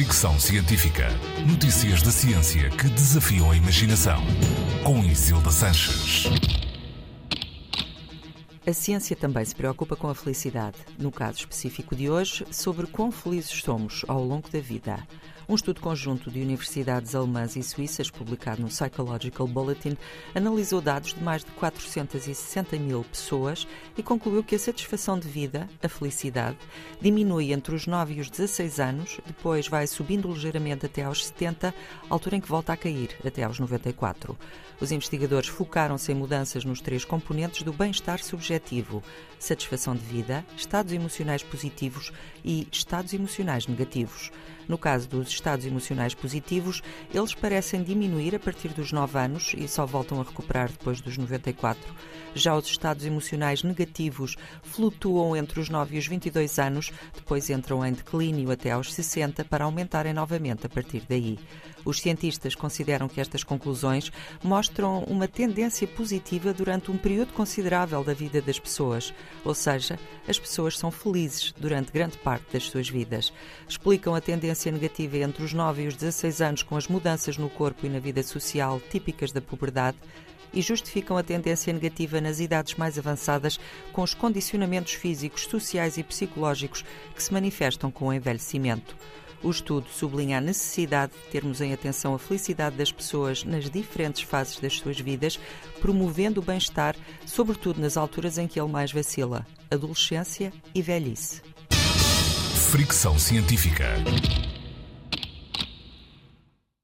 Fricção Científica. Notícias da ciência que desafiam a imaginação. Com Isilda Sanches. A ciência também se preocupa com a felicidade. No caso específico de hoje, sobre quão felizes somos ao longo da vida. Um estudo conjunto de universidades alemãs e suíças, publicado no Psychological Bulletin, analisou dados de mais de 460 mil pessoas e concluiu que a satisfação de vida, a felicidade, diminui entre os 9 e os 16 anos, depois vai subindo ligeiramente até aos 70, altura em que volta a cair, até aos 94. Os investigadores focaram-se em mudanças nos três componentes do bem-estar subjetivo: satisfação de vida, estados emocionais positivos e estados emocionais negativos. No caso dos estados emocionais positivos, eles parecem diminuir a partir dos 9 anos e só voltam a recuperar depois dos 94. Já os estados emocionais negativos flutuam entre os 9 e os 22 anos, depois entram em declínio até aos 60 para aumentarem novamente a partir daí. Os cientistas consideram que estas conclusões mostram uma tendência positiva durante um período considerável da vida das pessoas, ou seja, as pessoas são felizes durante grande parte das suas vidas. Explicam a tendência negativa entre os 9 e os 16 anos com as mudanças no corpo e na vida social típicas da puberdade e justificam a tendência negativa nas idades mais avançadas com os condicionamentos físicos, sociais e psicológicos que se manifestam com o envelhecimento. O estudo sublinha a necessidade de termos em atenção a felicidade das pessoas nas diferentes fases das suas vidas, promovendo o bem-estar, sobretudo nas alturas em que ele mais vacila adolescência e velhice. Fricção científica.